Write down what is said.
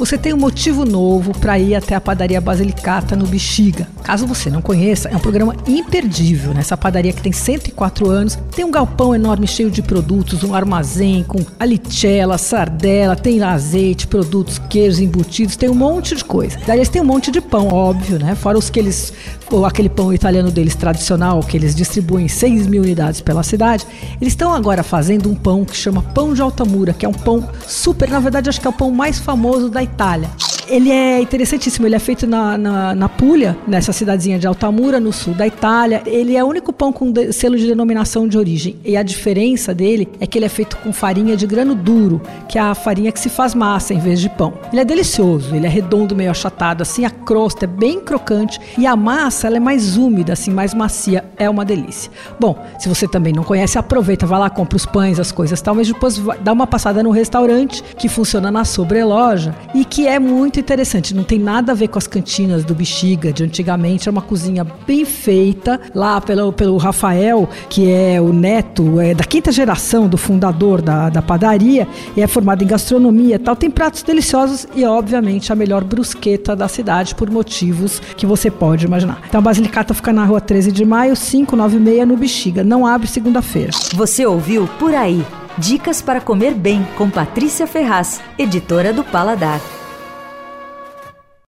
você tem um motivo novo para ir até a padaria Basilicata no Bexiga. Caso você não conheça, é um programa imperdível. Nessa padaria que tem 104 anos, tem um galpão enorme cheio de produtos, um armazém com alicella, sardela, tem azeite, produtos, queijos embutidos, tem um monte de coisa. Eles têm um monte de pão, óbvio, né? Fora os que eles, ou aquele pão italiano deles tradicional, que eles distribuem 6 mil unidades pela cidade. Eles estão agora fazendo um pão que chama pão de Altamura, que é um pão super, na verdade acho que é o pão mais famoso da Itália. Itália. Ele é interessantíssimo, ele é feito na, na, na Puglia, nessa cidadezinha de Altamura, no sul da Itália. Ele é o único pão com de, selo de denominação de origem. E a diferença dele é que ele é feito com farinha de grano duro, que é a farinha que se faz massa em vez de pão. Ele é delicioso, ele é redondo, meio achatado, assim, a crosta é bem crocante e a massa ela é mais úmida, assim, mais macia. É uma delícia. Bom, se você também não conhece, aproveita, vai lá, compra os pães, as coisas tal, mas depois dá uma passada no restaurante que funciona na sobreloja e que é interessante. Não tem nada a ver com as cantinas do Bexiga de antigamente. É uma cozinha bem feita lá pelo, pelo Rafael, que é o neto é, da quinta geração do fundador da, da padaria e é formado em gastronomia tal. Tem pratos deliciosos e, obviamente, a melhor brusqueta da cidade por motivos que você pode imaginar. Então, a Basilicata fica na rua 13 de maio, 596 no Bexiga. Não abre segunda-feira. Você ouviu Por Aí. Dicas para comer bem com Patrícia Ferraz, editora do Paladar.